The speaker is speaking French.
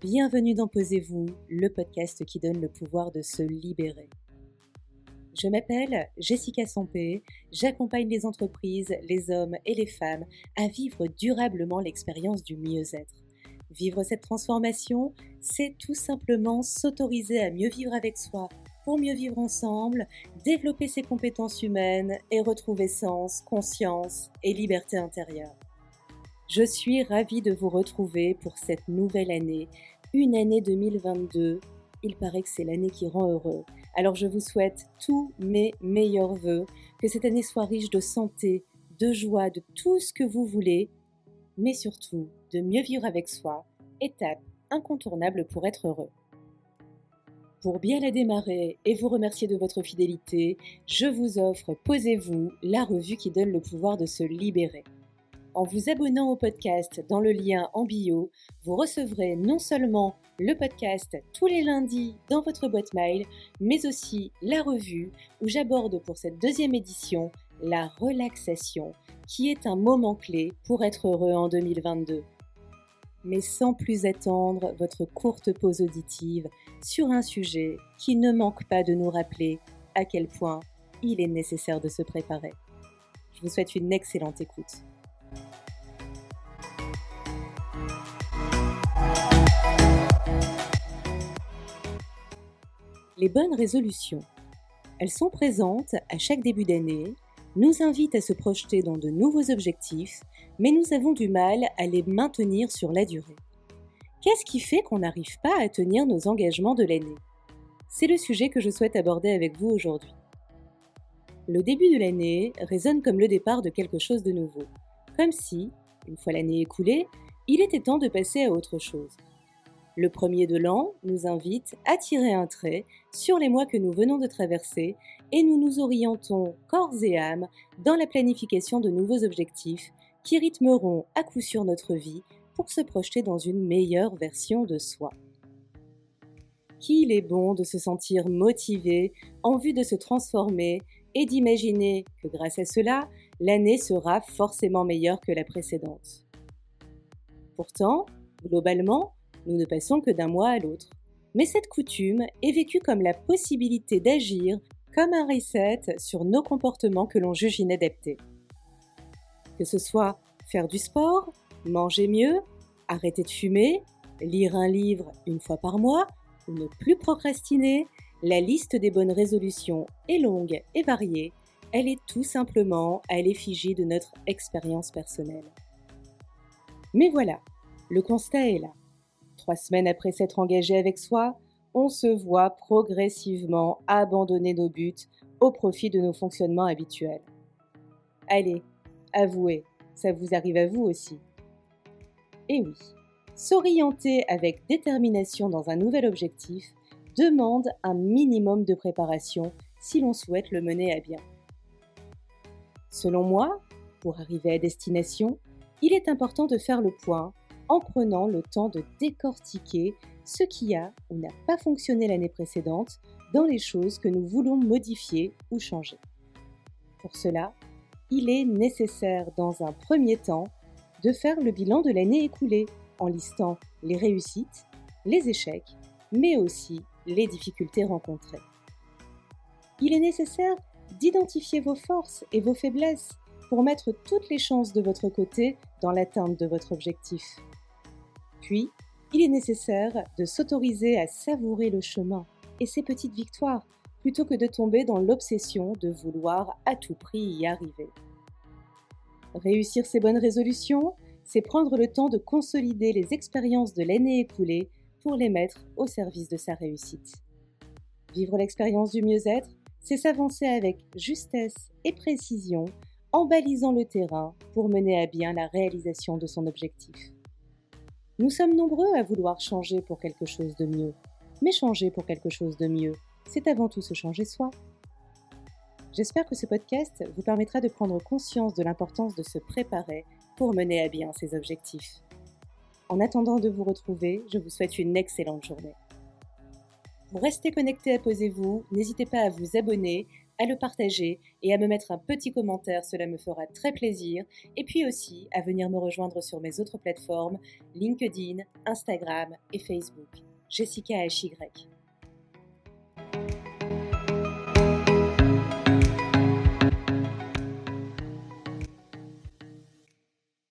Bienvenue dans Posez-vous, le podcast qui donne le pouvoir de se libérer. Je m'appelle Jessica Sampé, j'accompagne les entreprises, les hommes et les femmes à vivre durablement l'expérience du mieux-être. Vivre cette transformation, c'est tout simplement s'autoriser à mieux vivre avec soi pour mieux vivre ensemble, développer ses compétences humaines et retrouver sens, conscience et liberté intérieure. Je suis ravie de vous retrouver pour cette nouvelle année, une année 2022. Il paraît que c'est l'année qui rend heureux. Alors je vous souhaite tous mes meilleurs voeux, que cette année soit riche de santé, de joie, de tout ce que vous voulez, mais surtout de mieux vivre avec soi, étape incontournable pour être heureux. Pour bien la démarrer et vous remercier de votre fidélité, je vous offre Posez-vous, la revue qui donne le pouvoir de se libérer. En vous abonnant au podcast dans le lien en bio, vous recevrez non seulement le podcast tous les lundis dans votre boîte mail, mais aussi la revue où j'aborde pour cette deuxième édition la relaxation, qui est un moment clé pour être heureux en 2022. Mais sans plus attendre votre courte pause auditive sur un sujet qui ne manque pas de nous rappeler à quel point il est nécessaire de se préparer. Je vous souhaite une excellente écoute. Les bonnes résolutions. Elles sont présentes à chaque début d'année, nous invitent à se projeter dans de nouveaux objectifs, mais nous avons du mal à les maintenir sur la durée. Qu'est-ce qui fait qu'on n'arrive pas à tenir nos engagements de l'année? C'est le sujet que je souhaite aborder avec vous aujourd'hui. Le début de l'année résonne comme le départ de quelque chose de nouveau, comme si, une fois l'année écoulée, il était temps de passer à autre chose. Le premier de l'an nous invite à tirer un trait sur les mois que nous venons de traverser et nous nous orientons corps et âme dans la planification de nouveaux objectifs qui rythmeront à coup sûr notre vie pour se projeter dans une meilleure version de soi. Qu'il est bon de se sentir motivé en vue de se transformer et d'imaginer que grâce à cela, l'année sera forcément meilleure que la précédente. Pourtant, globalement, nous ne passons que d'un mois à l'autre. Mais cette coutume est vécue comme la possibilité d'agir comme un reset sur nos comportements que l'on juge inadaptés. Que ce soit faire du sport, manger mieux, arrêter de fumer, lire un livre une fois par mois ne plus procrastiner, la liste des bonnes résolutions est longue et variée. Elle est tout simplement à l'effigie de notre expérience personnelle. Mais voilà, le constat est là. Trois semaines après s'être engagé avec soi, on se voit progressivement abandonner nos buts au profit de nos fonctionnements habituels. Allez, avouez, ça vous arrive à vous aussi. Et oui, s'orienter avec détermination dans un nouvel objectif demande un minimum de préparation si l'on souhaite le mener à bien. Selon moi, pour arriver à destination, il est important de faire le point en prenant le temps de décortiquer ce qui a ou n'a pas fonctionné l'année précédente dans les choses que nous voulons modifier ou changer. Pour cela, il est nécessaire dans un premier temps de faire le bilan de l'année écoulée en listant les réussites, les échecs, mais aussi les difficultés rencontrées. Il est nécessaire d'identifier vos forces et vos faiblesses pour mettre toutes les chances de votre côté dans l'atteinte de votre objectif. Puis, il est nécessaire de s'autoriser à savourer le chemin et ses petites victoires plutôt que de tomber dans l'obsession de vouloir à tout prix y arriver. Réussir ses bonnes résolutions, c'est prendre le temps de consolider les expériences de l'année écoulée pour les mettre au service de sa réussite. Vivre l'expérience du mieux-être, c'est s'avancer avec justesse et précision en balisant le terrain pour mener à bien la réalisation de son objectif. Nous sommes nombreux à vouloir changer pour quelque chose de mieux. Mais changer pour quelque chose de mieux, c'est avant tout se changer soi. J'espère que ce podcast vous permettra de prendre conscience de l'importance de se préparer pour mener à bien ses objectifs. En attendant de vous retrouver, je vous souhaite une excellente journée. Pour rester connecté à Posez-vous, n'hésitez pas à vous abonner à le partager et à me mettre un petit commentaire, cela me fera très plaisir. Et puis aussi à venir me rejoindre sur mes autres plateformes, LinkedIn, Instagram et Facebook. Jessica HY.